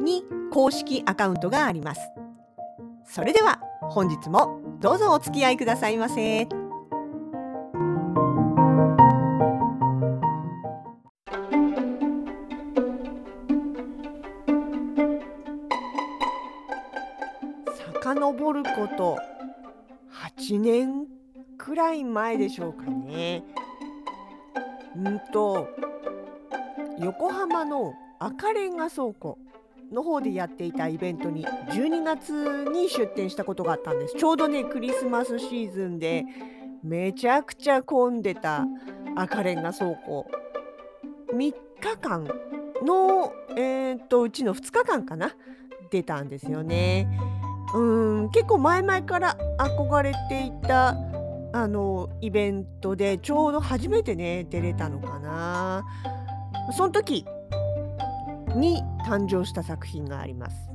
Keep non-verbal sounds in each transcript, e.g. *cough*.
に公式アカウントがありますそれでは本日もどうぞお付き合いくださいませ。遡ること8年くらい前でしょうかね。うんと横浜の赤レンガ倉庫の方でやっていたイベントに12月に出店したことがあったんです。ちょうどねクリスマスシーズンでめちゃくちゃ混んでた赤レンガ倉庫。3日間の、えーと、とうちの2日間かな？出たんですよね。うん結構前々から憧れていたあのイベントでちょうど初めてね出れたのかな。その時に誕生した作品があります。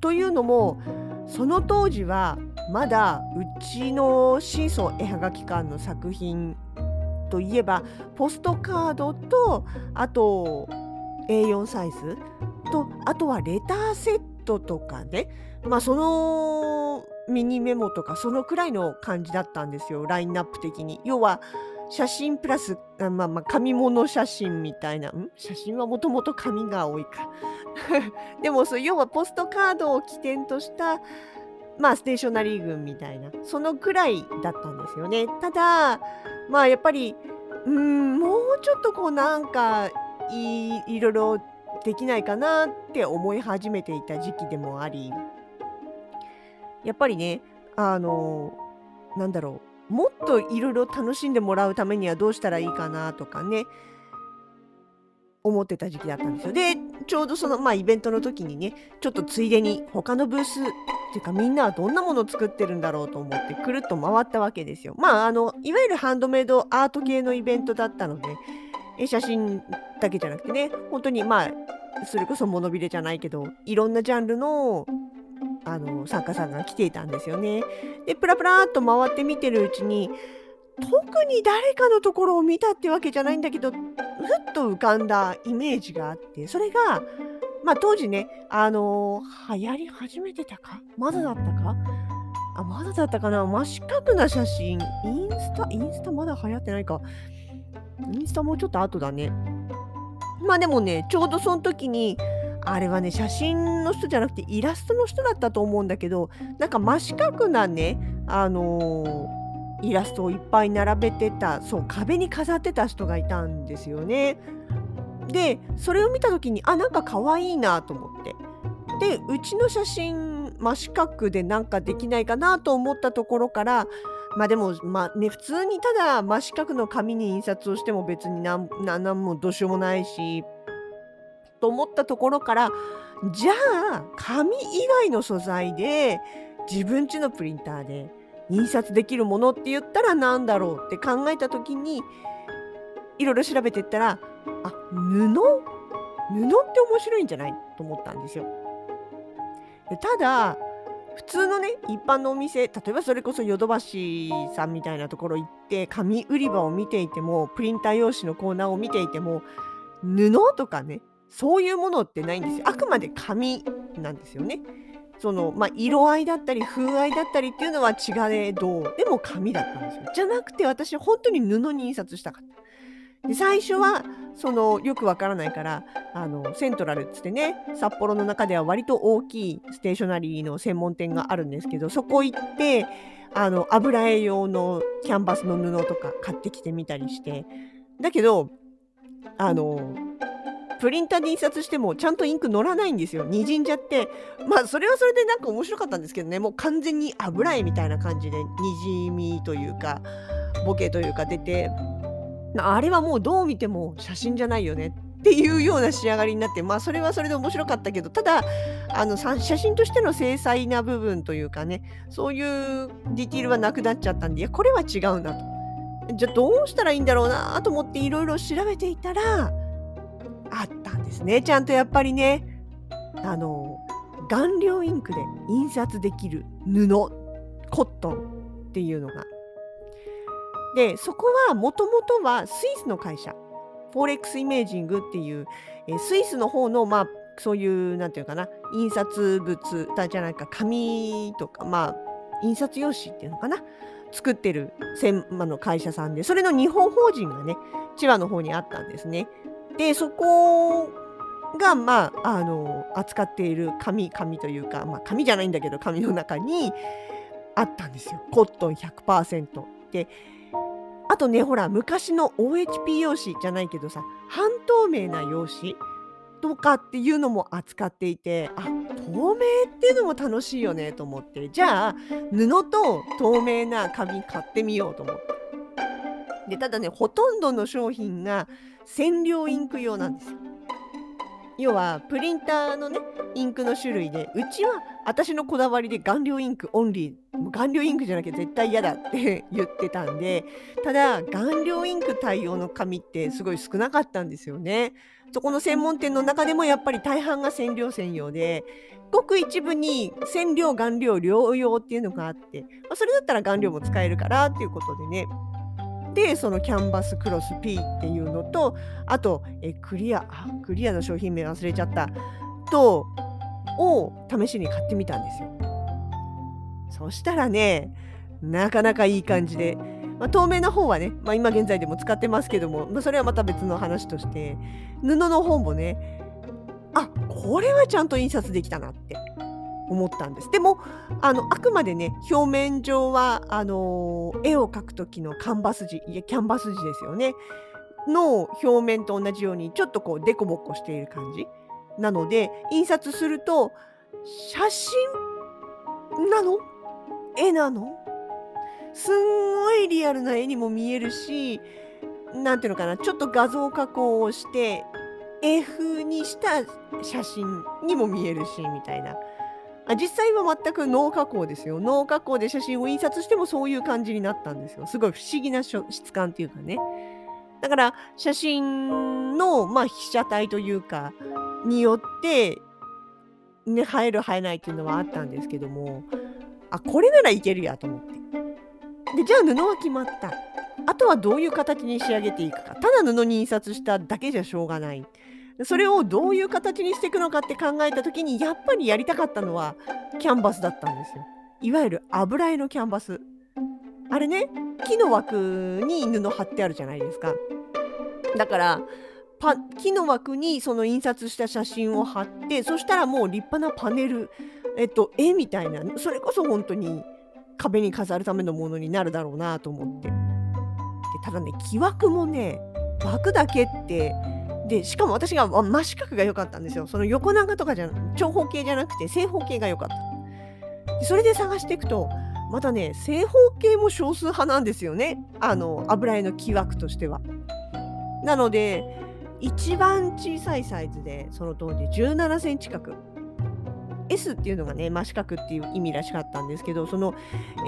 というのもその当時はまだうちのシーソー絵はがき館の作品といえばポストカードとあと A4 サイズとあとはレターセットとかねまあそのミニメモとかそのくらいの感じだったんですよラインナップ的に。要は写真プラス、あまあまあ、紙物写真みたいな、ん？写真はもともと紙が多いか。*laughs* でもそう、要はポストカードを起点とした、まあ、ステーショナリー群みたいな、そのくらいだったんですよね。ただ、まあ、やっぱり、うん、もうちょっとこう、なんかい、いろいろできないかなって思い始めていた時期でもあり、やっぱりね、あの、なんだろう。もっといろいろ楽しんでもらうためにはどうしたらいいかなとかね思ってた時期だったんですよ。でちょうどその、まあ、イベントの時にねちょっとついでに他のブースっていうかみんなはどんなものを作ってるんだろうと思ってくるっと回ったわけですよ。まああのいわゆるハンドメイドアート系のイベントだったので写真だけじゃなくてね本当にまあそれこそ物びれじゃないけどいろんなジャンルのあの作家さんが来ていたんですよね。でプラプラっと回って見てるうちに特に誰かのところを見たってわけじゃないんだけどふっと浮かんだイメージがあってそれが、まあ、当時ねあのー、流行り始めてたか？まだだったか？あまだだったかな？真四角な写真。インスタ？インスタまだ流行ってないか。インスタもうちょっと後だね。まあでもねちょうどその時にあれはね写真の人じゃなくてイラストの人だったと思うんだけどなんか真四角なねあのー、イラストをいっぱい並べてたそう壁に飾ってた人がいたんですよね。でそれを見た時にあなんか可愛いなと思ってでうちの写真真四角でなんかできないかなと思ったところからまあでもまあね普通にただ真四角の紙に印刷をしても別に何何もどうしようもないしと思ったところからじゃあ紙以外の素材で自分家のプリンターで印刷できるものって言ったら何だろうって考えた時にいろいろ調べてったらあ布？布って面白いんじゃないと思ったんですよ。でただ普通のね一般のお店例えばそれこそヨドバシさんみたいなところ行って紙売り場を見ていてもプリンター用紙のコーナーを見ていても布とかねそういうものってないんですよ。あくまで紙なんですよね。そのまあ、色合いだったり風合いだったりっていうのは違えどでも紙だったんですよ。じゃなくて私本当に布に印刷したかった。で最初はそのよくわからないからあのセントラルっつってね札幌の中では割と大きいステーショナリーの専門店があるんですけどそこ行ってあの油絵用のキャンバスの布とか買ってきてみたりしてだけどあのプリンターで印刷してもちゃんとインク乗らないんですよ。にじんじゃって。まあそれはそれでなんか面白かったんですけどね。もう完全に油絵みたいな感じでにじみというかボケというか出て。あれはもうどう見ても写真じゃないよね。っていうような仕上がりになって。まあそれはそれで面白かったけど。ただあの写真としての精細な部分というかね。そういうディティールはなくなっちゃったんで。いやこれは違うなと。じゃあどうしたらいいんだろうなと思っていろいろ調べていたらあったんですね。ちゃんとやっぱりねあの顔料インクで印刷できる布コットンっていうのが。でそこはもともとはスイスの会社。フォーレックスイメージングっていう、えスイスの方のまあそういうなんていうかな。印刷物じゃないか紙とかまあ印刷用紙っていうのかな。作ってる専門の会社さんでそれの日本法人がね千葉の方にあったんですね。でそこがまああの扱っている紙紙というかまあ紙じゃないんだけど紙の中にあったんですよ。コットン100%であとねほら昔の OHP 用紙じゃないけどさ半透明な用紙とかっていうのも扱っていてあ透明っていうのも楽しいよねと思って。じゃあ布と透明な紙買ってみようと思って。でただねほとんどの商品が染料インク用なんですよ。要はプリンターのねインクの種類でうちは私のこだわりで顔料インクオンリー顔料インクじゃなきゃ絶対嫌だって *laughs* 言ってたんでただ顔料インク対応の紙ってすごい少なかったんですよね。そこの専門店の中でもやっぱり大半が染料専用でごく一部に染料顔料両用っていうのがあって、ま、それだったら顔料も使えるからっていうことでねでそのキャンバスクロス P っていうのとあとえクリアあクリアの商品名忘れちゃったとを試しに買ってみたんですよ。そしたらねなかなかいい感じで、まあ、透明な方はね、まあ、今現在でも使ってますけども、まあ、それはまた別の話として布の方もねあこれはちゃんと印刷できたなって。思ったんです。でもあのあくまでね表面上はあの絵を描く時のカンバス地いやキャンバス地ですよね。の表面と同じようにちょっとこうデコボコしている感じなので印刷すると写真なの？絵なの？すんごいリアルな絵にも見えるし何ていうのかなちょっと画像加工をして絵風にした写真にも見えるしみたいな。あ実際は全くノー加工ですよ。ノー加工で写真を印刷してもそういう感じになったんですよ。すごい不思議な質感っていうかね。だから写真の、まあ、被写体というかによって、ね、映える映えないっていうのはあったんですけどもあこれならいけるやと思ってでじゃあ布は決まったあとはどういう形に仕上げていくかただ布に印刷しただけじゃしょうがないそれをどういう形にしていくのかって考えた時にやっぱりやりたかったのはキャンバスだったんですよ。いわゆる油絵のキャンバス。あれね木の枠に布貼ってあるじゃないですか。だから木の枠にその印刷した写真を貼ってそしたらもう立派なパネル、えっと、絵みたいなそれこそ本当に壁に飾るためのものになるだろうなと思って。ただね木枠もね枠だけってでしかも私が真四角が良かったんですよ。その横長とかじゃ長方形じゃなくて正方形が良かった。でそれで探していくとまたね正方形も少数派なんですよね。あの油絵の木枠としては。なので一番小さいサイズでその当時17センチ角。S っていうのがね真四角っていう意味らしかったんですけどその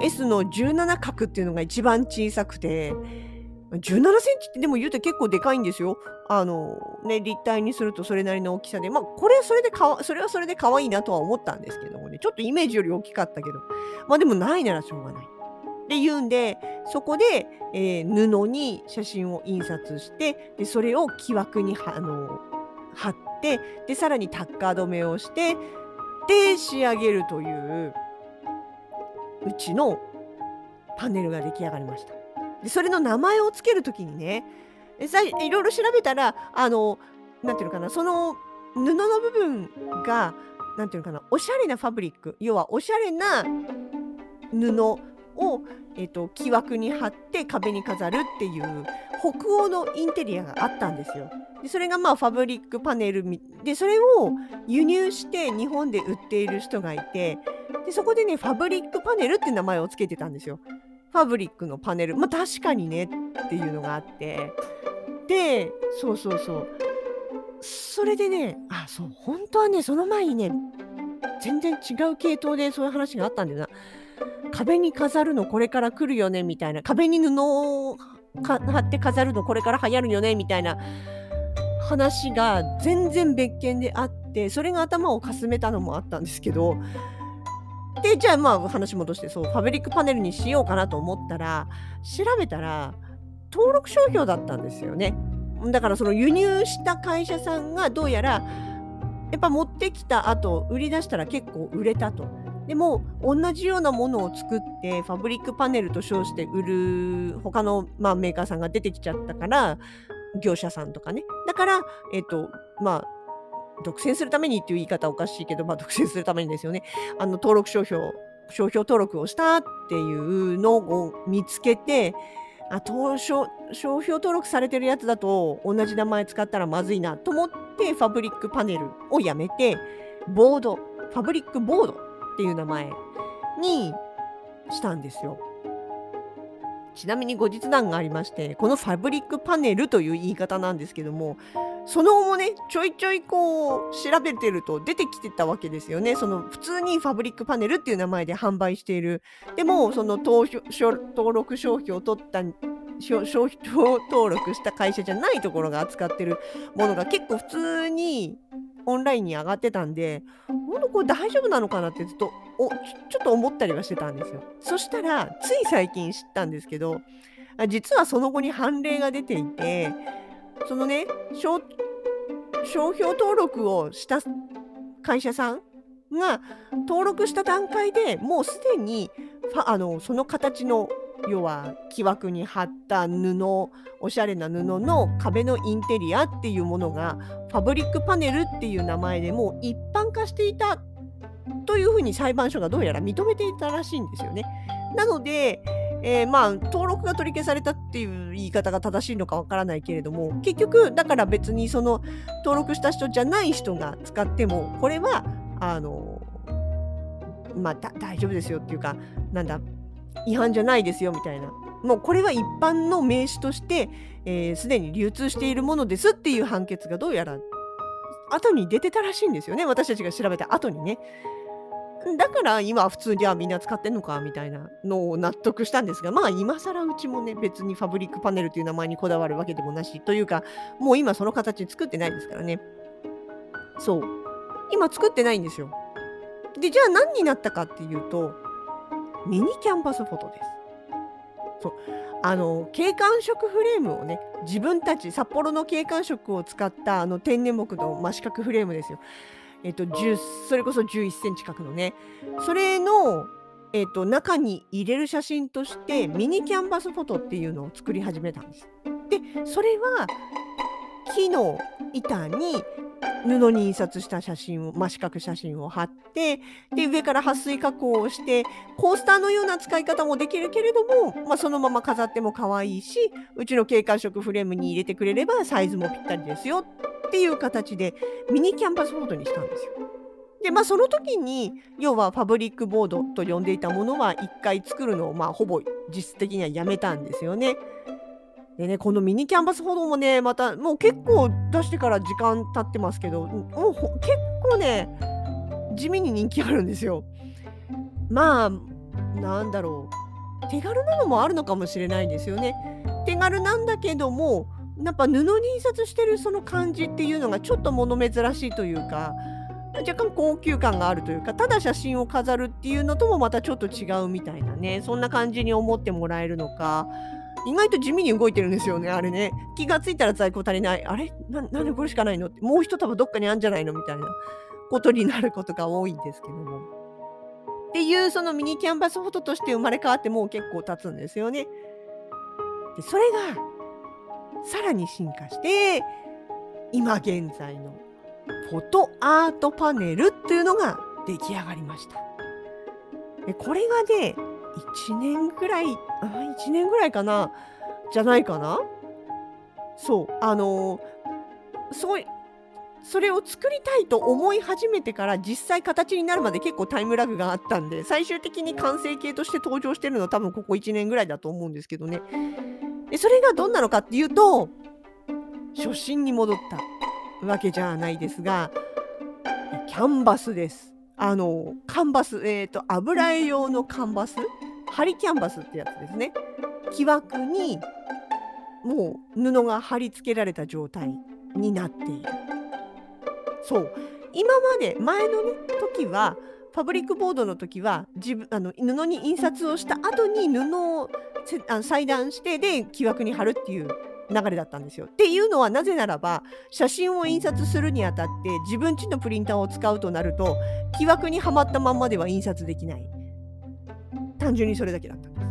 S の17角っていうのが一番小さくて17センチってでも言うと結構でかいんですよ。あのね、立体にするとそれなりの大きさで、まあ、これそれでか、それはそれで可愛いなとは思ったんですけどもね、ちょっとイメージより大きかったけど、まあでもないならしょうがない。って言うんで、そこで、えー、布に写真を印刷して、でそれを木枠にあの貼って、で、さらにタッカー止めをして、で、仕上げるという、うちのパネルが出来上がりました。でそれの名前を付ける時にねさいろいろ調べたらあのなんていうのかなその布の部分がなんていうのかなおしゃれなファブリック要はおしゃれな布を、えーと、木枠に貼って壁に飾るっていう北欧のインテリアがあったんですよ。でそれがまあファブリックパネルでそれを輸入して日本で売っている人がいてでそこでねファブリックパネルって名前を付けてたんですよ。ファブリックのパネル。まあ確かにねっていうのがあって。でそうそうそう。それでね、あ、そう、本当はね、その前にね、全然違う系統でそういう話があったんだよな。壁に飾るのこれから来るよねみたいな。壁に布を貼って飾るのこれから流行るよねみたいな。話が全然別件であってそれが頭をかすめたのもあったんですけど。でじゃあまあ話戻してそうファブリックパネルにしようかなと思ったら調べたら登録商標だったんですよね。だからその輸入した会社さんがどうやらやっぱ持ってきた後売り出したら結構売れたと。でも同じようなものを作ってファブリックパネルと称して売る他の、まあ、メーカーさんが出てきちゃったから業者さんとかね。だからえっ、とまあ独占するためにっていう言い方おかしいけど、まあ、独占するためにですよねあの登録商標商標登録をしたっていうのを見つけてあ商商標登録されてるやつだと同じ名前使ったらまずいなと思ってファブリックパネルをやめてボードファブリックボードっていう名前にしたんですよ。ちなみに後日談がありましてこのファブリックパネルという言い方なんですけどもその後もねちょいちょいこう調べてると出てきてたわけですよね。その普通にファブリックパネルっていう名前で販売している。でもその登録商標を取った商標登録した会社じゃないところが扱ってるものが結構普通にオンラインに上がってたんで、ほんとこれ大丈夫なのかなってずっとおちょっと思ったりはしてたんですよ。そしたら、つい最近知ったんですけど、実はその後に判例が出ていて、そのね、商標登録をした会社さんが登録した段階でもうすでにあのその形の要は木枠に貼った布おしゃれな布の壁のインテリアっていうものがファブリックパネルっていう名前でもう一般化していたというふうに裁判所がどうやら認めていたらしいんですよね。なので、えー、まあ登録が取り消されたっていう言い方が正しいのかわからないけれども結局だから別にその登録した人じゃない人が使ってもこれはあのまあ大丈夫ですよっていうかなんだ違反じゃないですよみたいな。もうこれは一般の名詞としてすで、ー、に流通しているものですっていう判決がどうやら後に出てたらしいんですよね。私たちが調べた後にね。だから今普通にはみんな使ってんのかみたいなのを納得したんですがまあ今更うちもね別にファブリックパネルという名前にこだわるわけでもなしというかもう今その形作ってないですからね。そう。今作ってないんですよ。でじゃあ何になったかっていうとミニキャンバスフォトです。そうあの景観色フレームをね自分たち札幌の景観色を使ったあの天然木の真四角フレームですよ。えっと、それこそ11センチ角のねそれの、えっと、中に入れる写真としてミニキャンバスフォトっていうのを作り始めたんです。でそれは木の板に布に印刷した写真を真四角写真を貼ってで上から撥水加工をしてコースターのような使い方もできるけれども、まあ、そのまま飾っても可愛いしうちの景観色フレームに入れてくれればサイズもぴったりですよっていう形でミニキャンバスボードにしたんですよ。でまあその時に要はファブリックボードと呼んでいたものは1回作るのをまあほぼ実質的にはやめたんですよね。でね、このミニキャンバス歩道もね、またもう結構出してから時間経ってますけど、もう結構ね、地味に人気あるんですよ。まあ、なんだろう。手軽なのもあるのかもしれないんですよね。手軽なんだけども、やっぱ布に印刷してるその感じっていうのがちょっと物珍しいというか、若干高級感があるというかただ写真を飾るっていうのともまたちょっと違うみたいなねそんな感じに思ってもらえるのか意外と地味に動いてるんですよね、あれね。気がついたら在庫足りない。あれ？なんでこれしかないの？って、もう一束どっかにあるんじゃないの？みたいなことになることが多いんですけども。っていうそのミニキャンバスフォトとして生まれ変わってもう結構経つんですよね。で、それがさらに進化して、今現在のフォトアートパネルっていうのが出来上がりました。でこれがね、1年ぐらい、あ、1年ぐらいかな？じゃないかな？そう、あのー、そう、それを作りたいと思い始めてから実際形になるまで結構タイムラグがあったんで最終的に完成形として登場してるのは多分ここ1年ぐらいだと思うんですけどね。でそれがどんなのかっていうと初心に戻ったわけじゃないですがキャンバスです。あのカンバスえっ、ー、と油絵用のカンバス針キャンバスってやつですね木枠にもう布が貼り付けられた状態になっているそう今まで前のね時はファブリックボードの時は自分あの布に印刷をした後に布を裁断してで木枠に貼るっていう流れだったんですよ。っていうのはなぜならば写真を印刷するにあたって自分ちのプリンターを使うとなると木枠にはまったまんまでは印刷できない。単純にそれだけだったんです。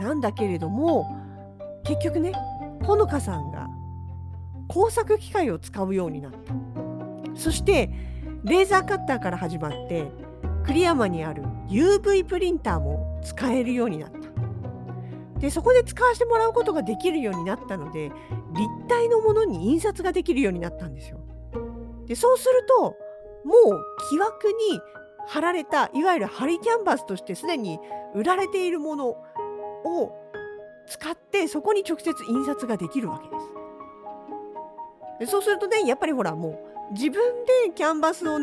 なんだけれども結局ねほのかさんが工作機械を使うようになった。そしてレーザーカッターから始まって栗山にある UV プリンターも使えるようになった。でそこで使わせてもらうことができるようになったので立体のものに印刷ができるようになったんですよ。でそうするともう木枠に貼られたいわゆる貼りキャンバスとしてすでに売られているものを使ってそこに直接印刷ができるわけです。でそうするとねやっぱりほらもう自分でキャンバスを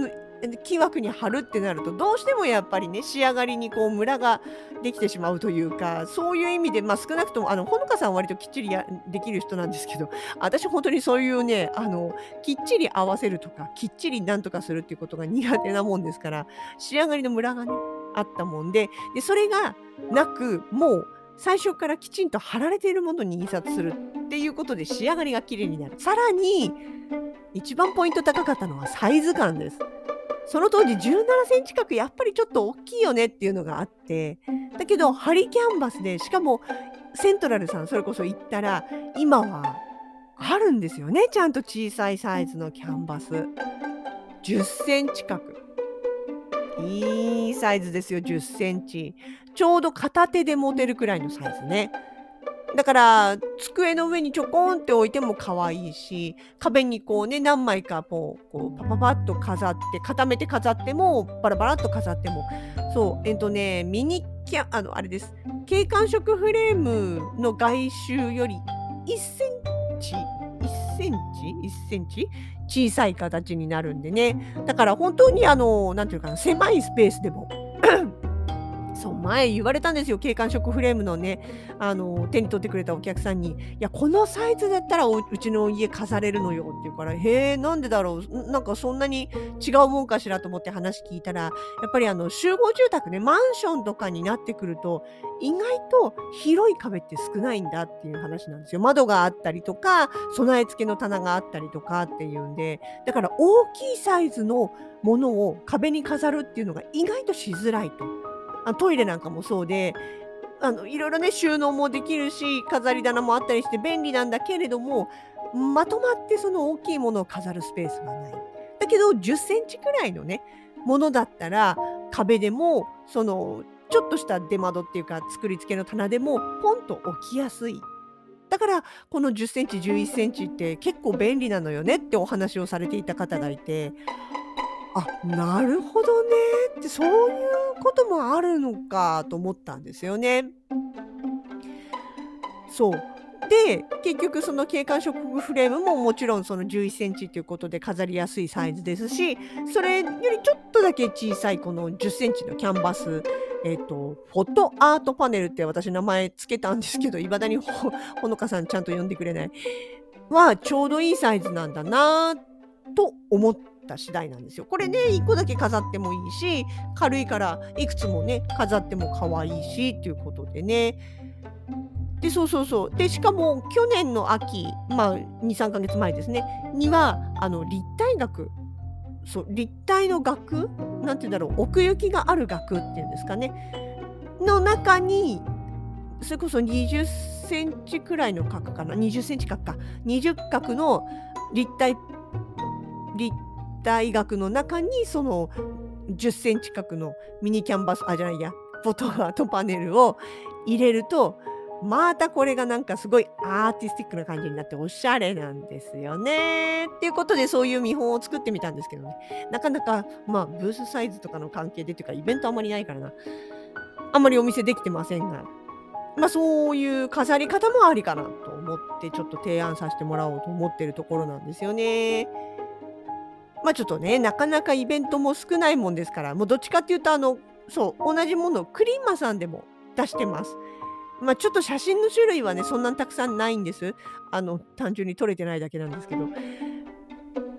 木枠に貼るってなるとどうしてもやっぱりね仕上がりにこうムラができてしまうというかそういう意味で、まあ、少なくともあのほのかさんは割ときっちりやできる人なんですけど *laughs* 私本当にそういうねあのきっちり合わせるとかきっちりなんとかするっていうことが苦手なもんですから仕上がりのムラがねあったもんででそれがなくもう最初からきちんと貼られているものに印刷するっていうことで仕上がりが綺麗になるさらに一番ポイント高かったのはサイズ感です。その当時17センチ角やっぱりちょっと大きいよねっていうのがあってだけどハリキャンバスでしかもセントラルさんそれこそ行ったら今はあるんですよねちゃんと小さいサイズのキャンバス。10センチ角。いいサイズですよ10センチ。ちょうど片手で持てるくらいのサイズね。だから机の上にちょこんって置いても可愛いし壁にこうね何枚かこうこうパパパッと飾って固めて飾ってもバラバラっと飾っても。そうえっとねミニキャあのあれです。景観色フレームの外周より1センチ1センチ1センチ小さい形になるんでね。だから本当にあの何て言うかな狭いスペースでもそう前言われたんですよ景観色フレームのねあの手に取ってくれたお客さんに「いやこのサイズだったらうちの家飾れるのよ」って言うから「へえなんでだろう？なんかそんなに違うもんかしら」と思って話聞いたらやっぱりあの集合住宅ねマンションとかになってくると意外と広い壁って少ないんだっていう話なんですよ。窓があったりとか備え付けの棚があったりとかっていうんでだから大きいサイズのものを壁に飾るっていうのが意外としづらいと。あトイレなんかもそうであのいろいろね収納もできるし飾り棚もあったりして便利なんだけれどもまとまってその大きいものを飾るスペースがない。だけど10センチくらいのねものだったら壁でもそのちょっとした出窓っていうか作り付けの棚でもポンと置きやすい。だからこの10センチ11センチって結構便利なのよねってお話をされていた方がいてあなるほどねってそういうこともあるのかと思ったんですよね。そうで結局その景観色フレームももちろんその11センチということで飾りやすいサイズですしそれよりちょっとだけ小さいこの10センチのキャンバスえ、ー、とフォトアートパネルって私名前つけたんですけどいまだにほほのかさんちゃんと呼んでくれないはちょうどいいサイズなんだなと思ってった次第なんですよ。これね1個だけ飾ってもいいし軽いからいくつもね飾っても可愛いしっていうことでね。でそうそうそうでしかも去年の秋まあ23ヶ月前ですねにはあの立体学そう立体の額なんて言うんだろう奥行きがある額っていうんですかねの中にそれこそ20センチくらいの角かな20センチ角か20角の立体立大学の中にその10センチ角のミニキャンバスあじゃないやフォトアートパネルを入れるとまたこれがなんかすごいアーティスティックな感じになっておしゃれなんですよね。っていうことでそういう見本を作ってみたんですけどねなかなかまあブースサイズとかの関係でというかイベントあんまりないからなあんまりお見せできてませんがまあ、そういう飾り方もありかなと思ってちょっと提案させてもらおうと思ってるところなんですよね。まあちょっとねなかなかイベントも少ないもんですからもうどっちかっていうとあのそう同じものをクリーマさんでも出してます。まあちょっと写真の種類はねそんなにたくさんないんです。あの単純に撮れてないだけなんですけど。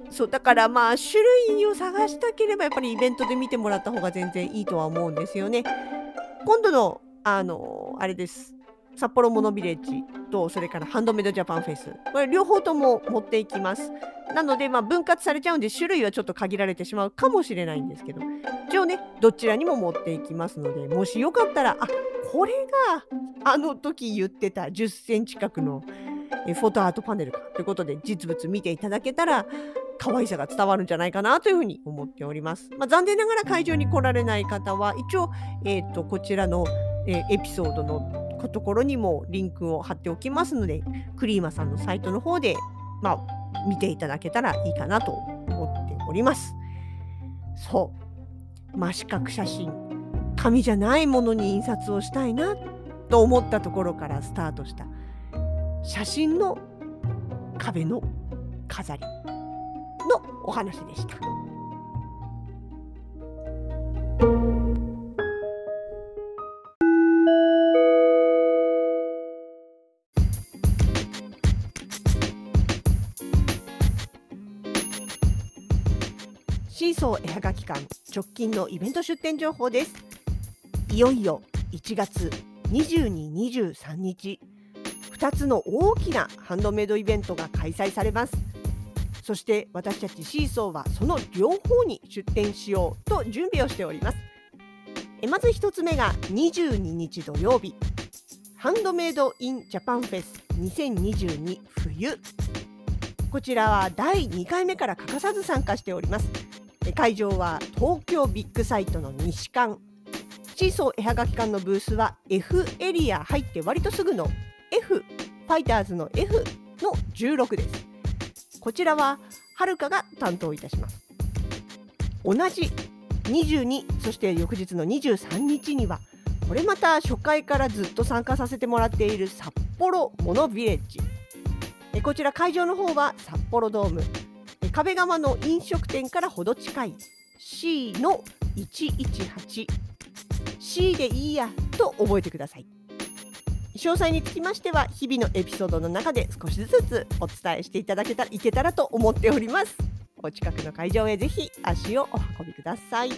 そうだからまあ種類を探したければやっぱりイベントで見てもらった方が全然いいとは思うんですよね。今度のあのあれです札幌モノビレッジとそれからハンドメイドジャパンフェスこれ両方とも持っていきますなのでまあ分割されちゃうんで種類はちょっと限られてしまうかもしれないんですけど一応ねどちらにも持っていきますのでもしよかったらあこれがあの時言ってた10センチ角のフォトアートパネルかということで実物見ていただけたら可愛さが伝わるんじゃないかなというふうに思っております。まあ、残念ながら会場に来られない方は一応、えーとこちらの、えー、エピソードのところにもリンクを貼っておきますので、クリーマさんのサイトの方で、まあ、見ていただけたらいいかなと思っております。そう。真四角写真、紙じゃないものに印刷をしたいなと思ったところからスタートした写真の壁の飾りのお話でした。シーソー絵はがき館直近のイベント出店情報です。いよいよ1月22、23日。2つの大きなハンドメイドイベントが開催されます。そして私たちシーソーはその両方に出店しようと準備をしております。えまず1つ目が22日土曜日。ハンドメイドインジャパンフェス2022冬。こちらは第2回目から欠かさず参加しております。会場は東京ビッグサイトの西館。シーソー絵はがき館のブースは F エリア入って割とすぐの F ファイターズの F の16です。こちらははるかが担当いたします。同じ22そして翌日の23日にはこれまた初回からずっと参加させてもらっている札幌モノビレッジ。こちら会場の方は札幌ドーム。壁側の飲食店からほど近い。C の 118C でいいやと覚えてください。詳細につきましては日々のエピソードの中で少しずつお伝えしていただけたらいけたらと思っております。お近くの会場へぜひ足をお運びください。